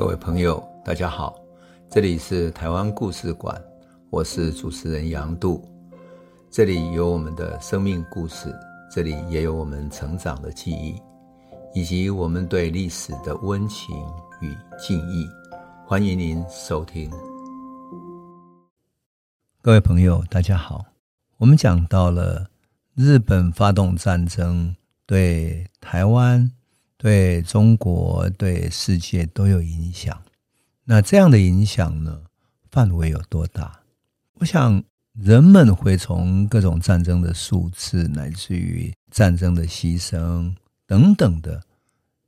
各位朋友，大家好，这里是台湾故事馆，我是主持人杨度，这里有我们的生命故事，这里也有我们成长的记忆，以及我们对历史的温情与敬意。欢迎您收听。各位朋友，大家好，我们讲到了日本发动战争对台湾。对中国、对世界都有影响。那这样的影响呢，范围有多大？我想人们会从各种战争的数字，乃至于战争的牺牲等等的，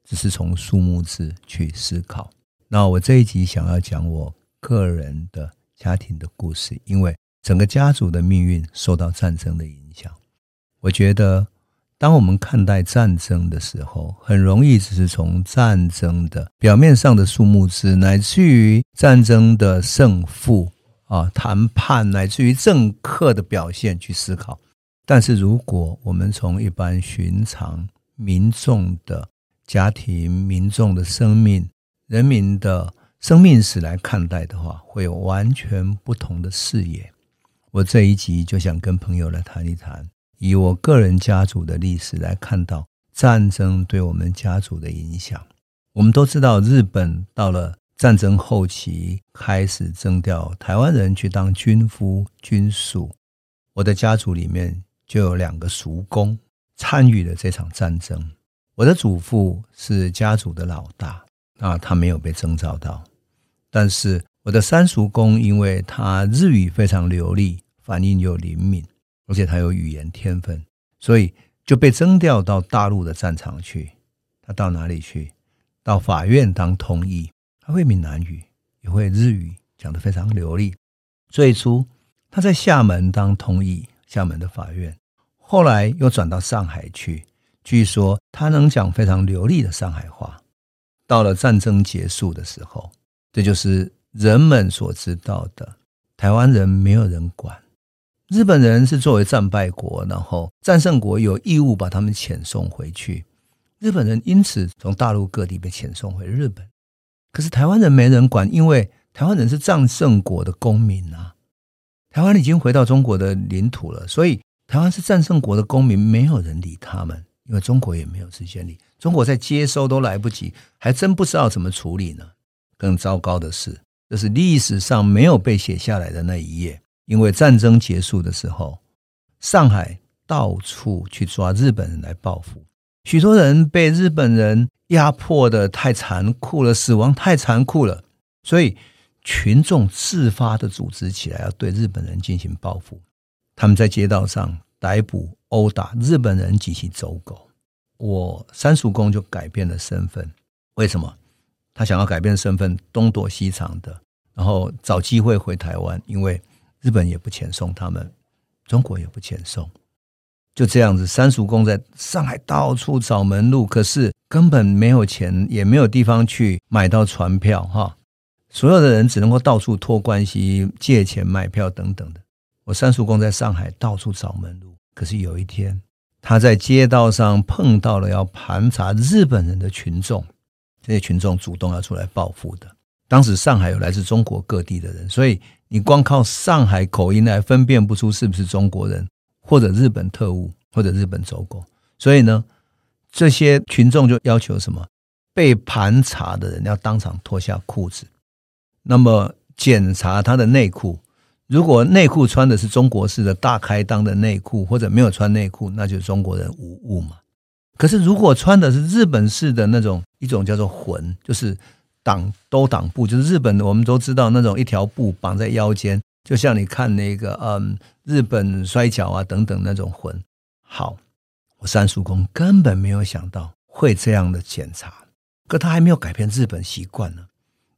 只是从数目字去思考。那我这一集想要讲我个人的家庭的故事，因为整个家族的命运受到战争的影响。我觉得。当我们看待战争的时候，很容易只是从战争的表面上的数目字，乃至于战争的胜负啊、谈判，乃至于政客的表现去思考。但是，如果我们从一般寻常民众的家庭、民众的生命、人民的生命史来看待的话，会有完全不同的视野。我这一集就想跟朋友来谈一谈。以我个人家族的历史来看到战争对我们家族的影响，我们都知道，日本到了战争后期开始征调台湾人去当军夫、军属。我的家族里面就有两个叔公参与了这场战争。我的祖父是家族的老大，啊，他没有被征召到，但是我的三叔公因为他日语非常流利，反应又灵敏。而且他有语言天分，所以就被征调到大陆的战场去。他到哪里去？到法院当通译。他会闽南语，也会日语，讲得非常流利。最初他在厦门当通译，厦门的法院。后来又转到上海去，据说他能讲非常流利的上海话。到了战争结束的时候，这就是人们所知道的台湾人没有人管。日本人是作为战败国，然后战胜国有义务把他们遣送回去。日本人因此从大陆各地被遣送回日本。可是台湾人没人管，因为台湾人是战胜国的公民啊。台湾已经回到中国的领土了，所以台湾是战胜国的公民，没有人理他们，因为中国也没有时间理。中国在接收都来不及，还真不知道怎么处理呢。更糟糕的是，这是历史上没有被写下来的那一页。因为战争结束的时候，上海到处去抓日本人来报复，许多人被日本人压迫得太残酷了，死亡太残酷了，所以群众自发的组织起来要对日本人进行报复。他们在街道上逮捕、殴打日本人及其走狗。我三叔公就改变了身份，为什么？他想要改变身份，东躲西藏的，然后找机会回台湾，因为。日本也不遣送他们，中国也不遣送，就这样子。三叔公在上海到处找门路，可是根本没有钱，也没有地方去买到船票哈。所有的人只能够到处托关系、借钱买票等等的。我三叔公在上海到处找门路，可是有一天他在街道上碰到了要盘查日本人的群众，这些群众主动要出来报复的。当时上海有来自中国各地的人，所以你光靠上海口音来分辨不出是不是中国人，或者日本特务，或者日本走狗。所以呢，这些群众就要求什么？被盘查的人要当场脱下裤子，那么检查他的内裤。如果内裤穿的是中国式的大开裆的内裤，或者没有穿内裤，那就是中国人无误嘛。可是如果穿的是日本式的那种一种叫做魂，就是。挡兜挡布就是日本，我们都知道那种一条布绑在腰间，就像你看那个嗯日本摔跤啊等等那种魂。好，我三叔公根本没有想到会这样的检查，可他还没有改变日本习惯呢，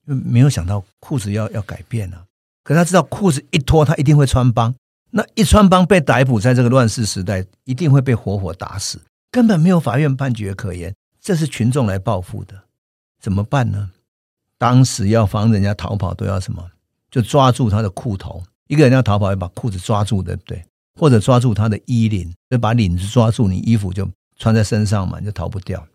没有想到裤子要要改变呢。可他知道裤子一脱，他一定会穿帮，那一穿帮被逮捕，在这个乱世时代一定会被活活打死，根本没有法院判决可言，这是群众来报复的，怎么办呢？当时要防人家逃跑，都要什么？就抓住他的裤头。一个人要逃跑，要把裤子抓住，对不对？或者抓住他的衣领，就把领子抓住，你衣服就穿在身上嘛，你就逃不掉。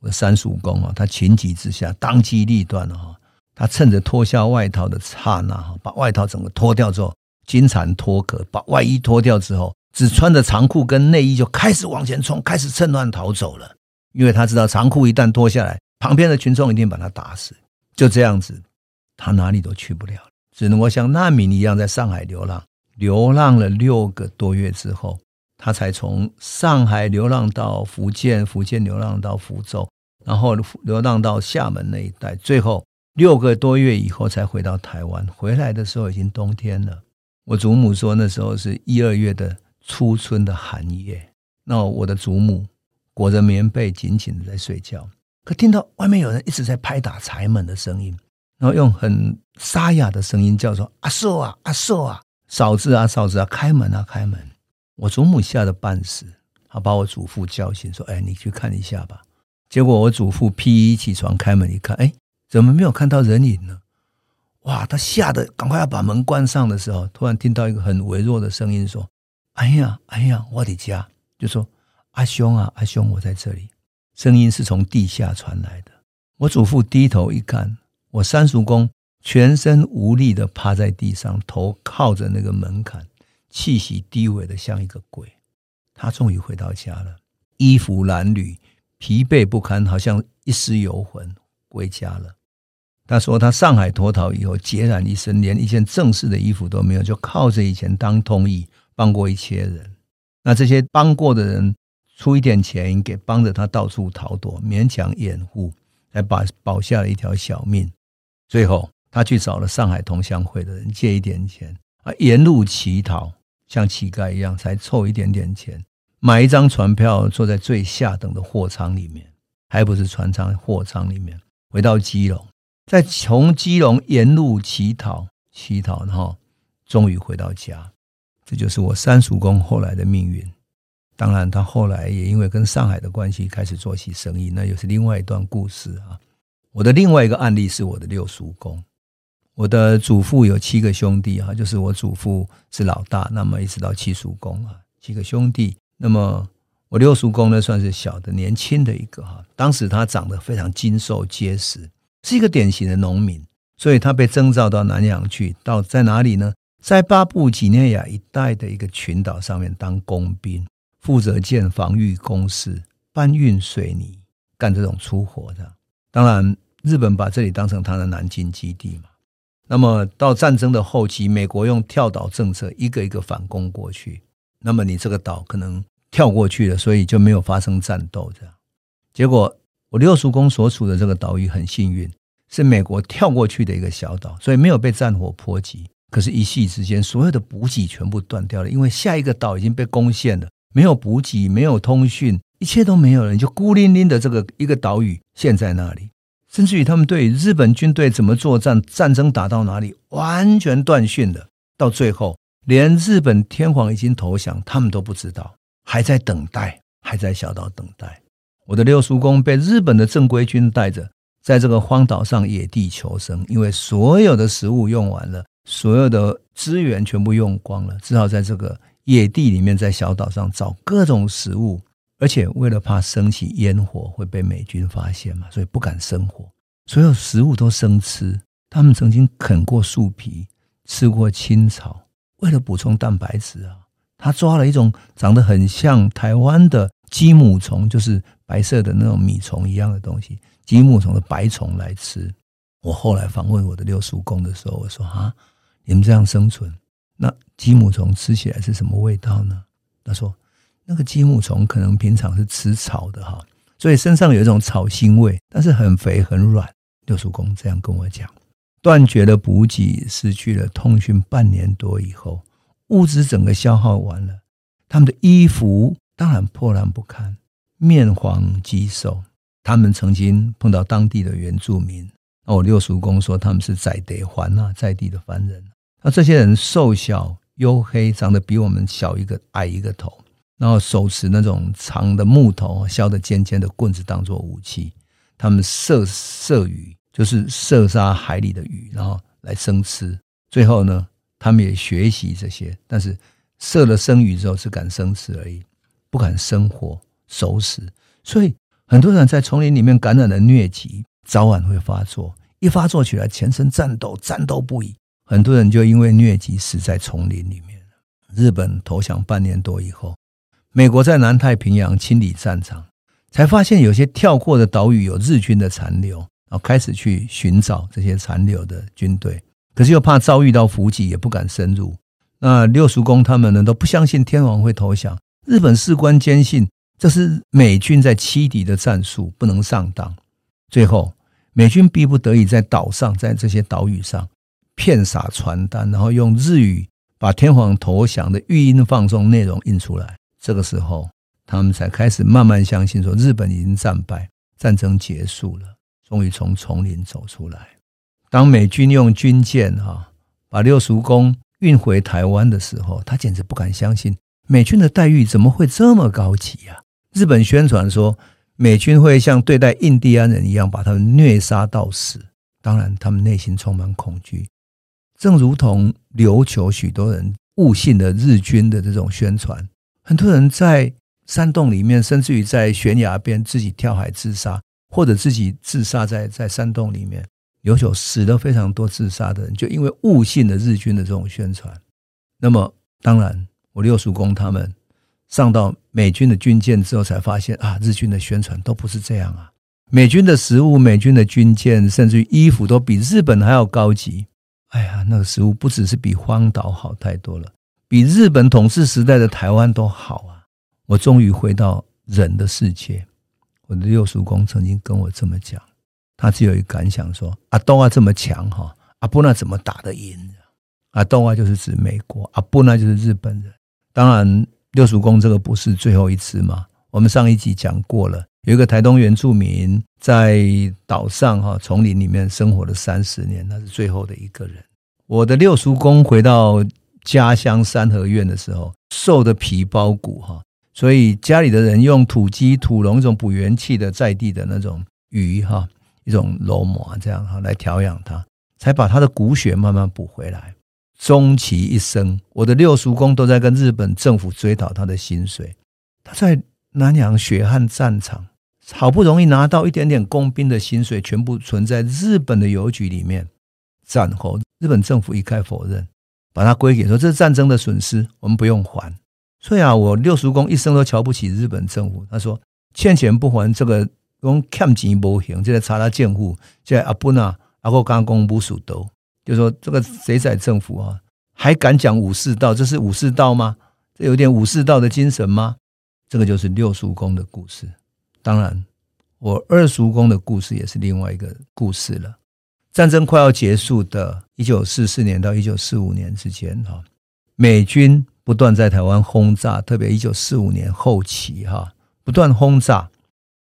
我的三叔公啊，他情急之下当机立断了哈，他趁着脱下外套的刹那，把外套整个脱掉之后，金蝉脱壳，把外衣脱掉之后，只穿着长裤跟内衣就开始往前冲，开始趁乱逃走了。因为他知道长裤一旦脱下来，旁边的群众一定把他打死。就这样子，他哪里都去不了，只能够像难民一样在上海流浪。流浪了六个多月之后，他才从上海流浪到福建，福建流浪到福州，然后流浪到厦门那一带，最后六个多月以后才回到台湾。回来的时候已经冬天了。我祖母说那时候是一二月的初春的寒夜。那我的祖母裹着棉被紧紧的在睡觉，可听到外面有人一直在拍打柴门的声音，然后用很沙哑的声音叫说：“阿寿啊，阿寿啊！”嫂子啊，嫂子啊，开门啊，开门！我祖母吓得半死，她把我祖父叫醒，说：“哎，你去看一下吧。”结果我祖父披衣起床，开门一看，哎，怎么没有看到人影呢？哇！他吓得赶快要把门关上的时候，突然听到一个很微弱的声音说：“哎呀，哎呀，我的家！”就说：“阿兄啊，阿兄，我在这里。”声音是从地下传来的。我祖父低头一看，我三叔公。全身无力的趴在地上，头靠着那个门槛，气息低微的像一个鬼。他终于回到家了，衣服褴褛，疲惫不堪，好像一尸游魂归家了。他说他上海脱逃以后，孑然一身，连一件正式的衣服都没有，就靠着以前当通译帮过一些人。那这些帮过的人出一点钱给帮着他到处逃躲，勉强掩护，才把保下了一条小命。最后。他去找了上海同乡会的人借一点钱啊，沿路乞讨，像乞丐一样，才凑一点点钱，买一张船票，坐在最下等的货舱里面，还不是船舱，货舱里面，回到基隆，再从基隆沿路乞讨，乞讨，然后终于回到家。这就是我三叔公后来的命运。当然，他后来也因为跟上海的关系，开始做起生意，那又是另外一段故事啊。我的另外一个案例是我的六叔公。我的祖父有七个兄弟啊，就是我祖父是老大，那么一直到七叔公啊，七个兄弟。那么我六叔公呢，算是小的、年轻的一个哈。当时他长得非常精瘦结实，是一个典型的农民，所以他被征召到南洋去，到在哪里呢？在巴布几内亚一带的一个群岛上面当工兵，负责建防御工事、搬运水泥、干这种粗活的。当然，日本把这里当成他的南京基地嘛。那么到战争的后期，美国用跳岛政策一个一个反攻过去。那么你这个岛可能跳过去了，所以就没有发生战斗。这样，结果我六叔公所处的这个岛屿很幸运，是美国跳过去的一个小岛，所以没有被战火波及。可是，一夕之间，所有的补给全部断掉了，因为下一个岛已经被攻陷了，没有补给，没有通讯，一切都没有了，就孤零零的这个一个岛屿陷在那里。甚至于他们对日本军队怎么作战、战争打到哪里，完全断讯了。到最后，连日本天皇已经投降，他们都不知道，还在等待，还在小岛等待。我的六叔公被日本的正规军带着，在这个荒岛上野地求生，因为所有的食物用完了，所有的资源全部用光了，只好在这个野地里面，在小岛上找各种食物。而且为了怕升起烟火会被美军发现嘛，所以不敢生火，所有食物都生吃。他们曾经啃过树皮，吃过青草，为了补充蛋白质啊，他抓了一种长得很像台湾的鸡母虫，就是白色的那种米虫一样的东西，鸡母虫的白虫来吃。我后来访问我的六叔公的时候，我说啊，你们这样生存，那鸡母虫吃起来是什么味道呢？他说。那个鸡母虫可能平常是吃草的哈，所以身上有一种草腥味，但是很肥很软。六叔公这样跟我讲，断绝了补给，失去了通讯，半年多以后，物资整个消耗完了，他们的衣服当然破烂不堪，面黄肌瘦。他们曾经碰到当地的原住民，那我六叔公说他们是在德环啊，在地的番人。那这些人瘦小黝黑，长得比我们小一个矮一个头。然后手持那种长的木头削的尖尖的棍子当做武器，他们射射鱼，就是射杀海里的鱼，然后来生吃。最后呢，他们也学习这些，但是射了生鱼之后是敢生吃而已，不敢生火熟食。所以很多人在丛林里面感染了疟疾，早晚会发作，一发作起来，全身颤抖，战斗不已，很多人就因为疟疾死在丛林里面。日本投降半年多以后，美国在南太平洋清理战场，才发现有些跳过的岛屿有日军的残留，然后开始去寻找这些残留的军队，可是又怕遭遇到伏击，也不敢深入。那六叔公他们呢，都不相信天皇会投降。日本士官坚信这是美军在欺敌的战术，不能上当。最后，美军逼不得已在岛上，在这些岛屿上骗洒传单，然后用日语。把天皇投降的语音放送内容印出来，这个时候他们才开始慢慢相信，说日本已经战败，战争结束了，终于从丛林走出来。当美军用军舰哈把六叔公运回台湾的时候，他简直不敢相信，美军的待遇怎么会这么高级呀？日本宣传说美军会像对待印第安人一样把他们虐杀到死，当然他们内心充满恐惧。正如同琉球许多人误信了日军的这种宣传，很多人在山洞里面，甚至于在悬崖边自己跳海自杀，或者自己自杀在在山洞里面。琉球死了非常多自杀的人，就因为误信了日军的这种宣传。那么，当然，我六叔公他们上到美军的军舰之后，才发现啊，日军的宣传都不是这样啊。美军的食物、美军的军舰，甚至于衣服，都比日本还要高级。哎呀，那个食物不只是比荒岛好太多了，比日本统治时代的台湾都好啊！我终于回到人的世界。我的六叔公曾经跟我这么讲，他只有一个感想说：阿东啊这么强哈，阿布那怎么打得赢？阿东啊就是指美国，阿布那就是日本人。当然，六叔公这个不是最后一次嘛。我们上一集讲过了，有一个台东原住民。在岛上哈丛林里面生活了三十年，那是最后的一个人。我的六叔公回到家乡三合院的时候，瘦的皮包骨哈，所以家里的人用土鸡、土龙一种补元气的在地的那种鱼哈，一种龙膜这样哈来调养他，才把他的骨血慢慢补回来。终其一生，我的六叔公都在跟日本政府追讨他的薪水。他在南洋血汗战场。好不容易拿到一点点工兵的薪水，全部存在日本的邮局里面。战后，日本政府一概否认，把它归结说这是战争的损失，我们不用还。所以啊，我六叔公一生都瞧不起日本政府。他说欠钱不还，这个用欠钱不行，这个查他贱户。现在阿布纳阿国刚公不属都，就说这个贼仔政府啊，还敢讲武士道？这是武士道吗？这有点武士道的精神吗？这个就是六叔公的故事。当然，我二叔公的故事也是另外一个故事了。战争快要结束的一九四四年到一九四五年之间，哈，美军不断在台湾轰炸，特别一九四五年后期，哈，不断轰炸。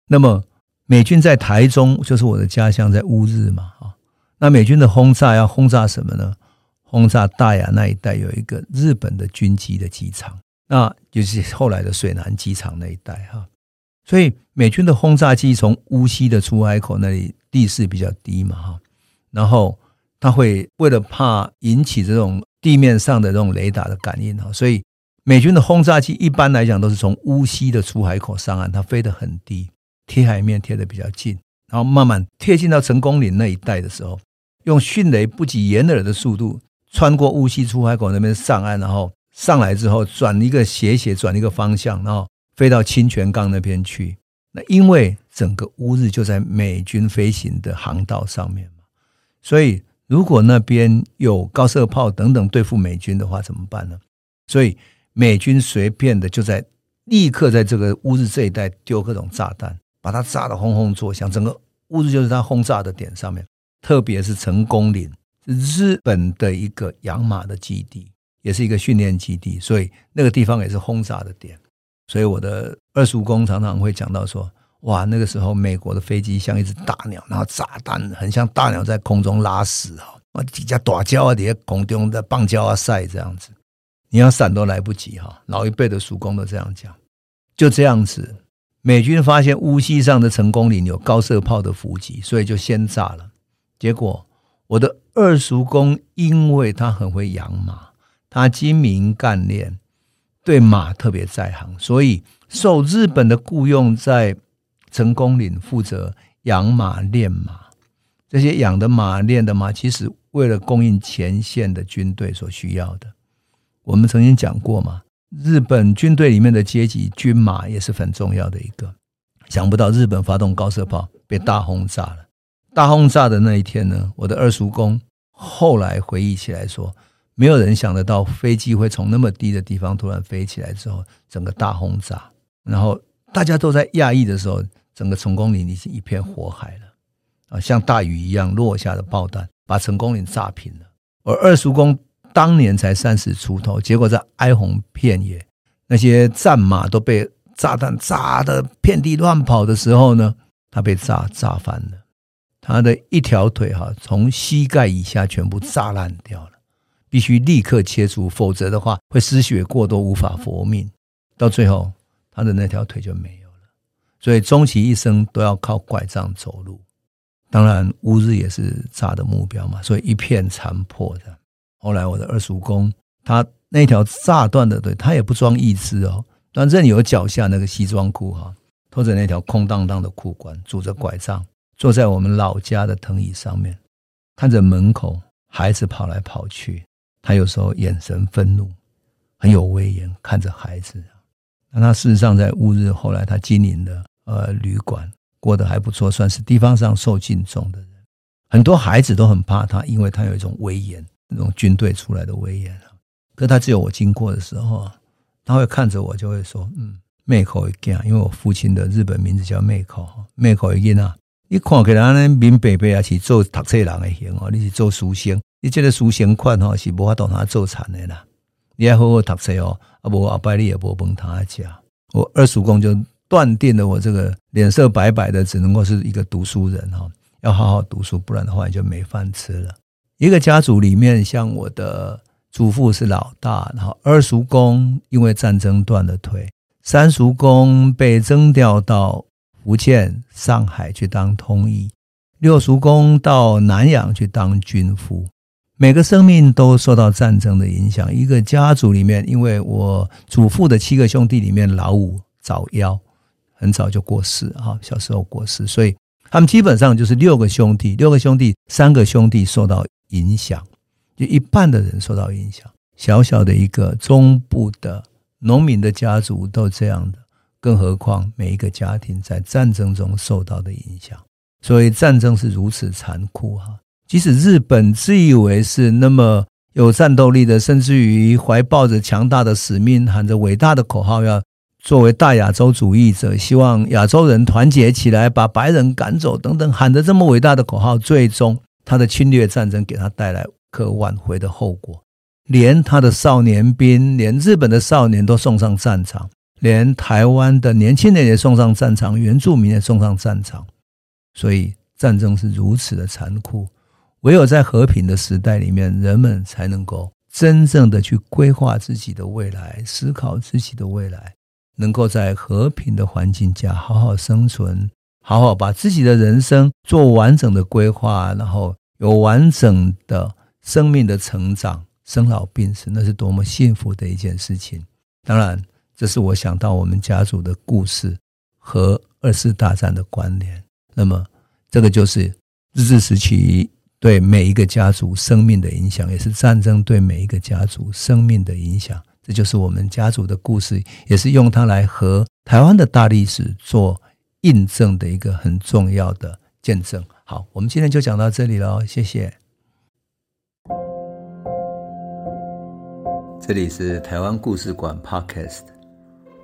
那么，美军在台中，就是我的家乡，在乌日嘛，哈。那美军的轰炸要轰炸什么呢？轰炸大雅那一带有一个日本的军机的机场，那就是后来的水南机场那一带，哈。所以美军的轰炸机从乌溪的出海口那里地势比较低嘛哈，然后他会为了怕引起这种地面上的这种雷达的感应哈，所以美军的轰炸机一般来讲都是从乌溪的出海口上岸，它飞得很低，贴海面贴得比较近，然后慢慢贴近到成功岭那一带的时候，用迅雷不及掩耳的速度穿过乌溪出海口那边上岸，然后上来之后转一个斜斜转一个方向，然后。飞到清泉岗那边去，那因为整个乌日就在美军飞行的航道上面嘛，所以如果那边有高射炮等等对付美军的话，怎么办呢？所以美军随便的就在立刻在这个乌日这一带丢各种炸弹，把它炸得轰轰作响。整个乌日就是它轰炸的点上面，特别是成功岭，日本的一个养马的基地，也是一个训练基地，所以那个地方也是轰炸的点。所以我的二叔公常常会讲到说，哇，那个时候美国的飞机像一只大鸟，然后炸弹很像大鸟在空中拉屎啊，哇，几架大鸟啊，底下空中的棒叫啊晒这样子，你要闪都来不及哈。老一辈的叔公都这样讲，就这样子，美军发现乌溪上的成功岭有高射炮的伏击，所以就先炸了。结果我的二叔公因为他很会养马，他精明干练。对马特别在行，所以受日本的雇佣，在成功岭负责养马练马。这些养的马、练的马，其实为了供应前线的军队所需要的。我们曾经讲过嘛，日本军队里面的阶级，军马也是很重要的一个。想不到日本发动高射炮被大轰炸了。大轰炸的那一天呢，我的二叔公后来回忆起来说，没有人想得到飞机会从那么低的地方突然飞起来之后，整个大轰炸，然后大家都在讶异的时候，整个成功岭已经一片火海了。啊，像大雨一样落下的爆弹，把成功岭炸平了。而二叔公当年才三十出头，结果在哀鸿遍野，那些战马都被炸弹炸得遍地乱跑的时候呢，他被炸炸翻了，他的一条腿哈，从膝盖以下全部炸烂掉了，必须立刻切除，否则的话会失血过多，无法活命。到最后，他的那条腿就没有了，所以终其一生都要靠拐杖走路。当然，乌日也是炸的目标嘛，所以一片残破的。后来我的二叔公，他那条炸断的腿，他也不装义肢哦，但任由脚下那个西装裤哈，拖着那条空荡荡的裤管，拄着拐杖，坐在我们老家的藤椅上面，看着门口孩子跑来跑去，他有时候眼神愤怒，很有威严，看着孩子。那他事实上在乌日，后来他经营的呃旅馆。过得还不错，算是地方上受敬重的人。很多孩子都很怕他，因为他有一种威严，那种军队出来的威严。可他只有我经过的时候，他会看着我，就会说：“嗯，妹口一见，因为我父亲的日本名字叫妹口，妹口一见啊。你看起来呢，明白白啊，是做读册人的型哦，你是做书生，你这个书生款哈是无法当他做产的啦。你要好好读册哦，啊不，后摆你也无饭他吃。我二叔公就。断定了我这个脸色白白的，只能够是一个读书人哈，要好好读书，不然的话就没饭吃了。一个家族里面，像我的祖父是老大，然后二叔公因为战争断了腿，三叔公被征调到福建、上海去当通译，六叔公到南洋去当军夫，每个生命都受到战争的影响。一个家族里面，因为我祖父的七个兄弟里面，老五早夭。很早就过世啊，小时候过世，所以他们基本上就是六个兄弟，六个兄弟，三个兄弟受到影响，就一半的人受到影响。小小的一个中部的农民的家族都这样的，更何况每一个家庭在战争中受到的影响。所以战争是如此残酷哈，即使日本自以为是那么有战斗力的，甚至于怀抱着强大的使命，喊着伟大的口号要。作为大亚洲主义者，希望亚洲人团结起来，把白人赶走等等，喊着这么伟大的口号，最终他的侵略战争给他带来可挽回的后果，连他的少年兵，连日本的少年都送上战场，连台湾的年轻人也送上战场，原住民也送上战场。所以战争是如此的残酷，唯有在和平的时代里面，人们才能够真正的去规划自己的未来，思考自己的未来。能够在和平的环境下好好生存，好好把自己的人生做完整的规划，然后有完整的生命的成长、生老病死，那是多么幸福的一件事情。当然，这是我想到我们家族的故事和二次大战的关联。那么，这个就是日治时期对每一个家族生命的影响，也是战争对每一个家族生命的影响。这就是我们家族的故事，也是用它来和台湾的大历史做印证的一个很重要的见证。好，我们今天就讲到这里了，谢谢。这里是台湾故事馆 Podcast，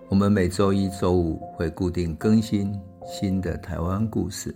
我们每周一、周五会固定更新新的台湾故事，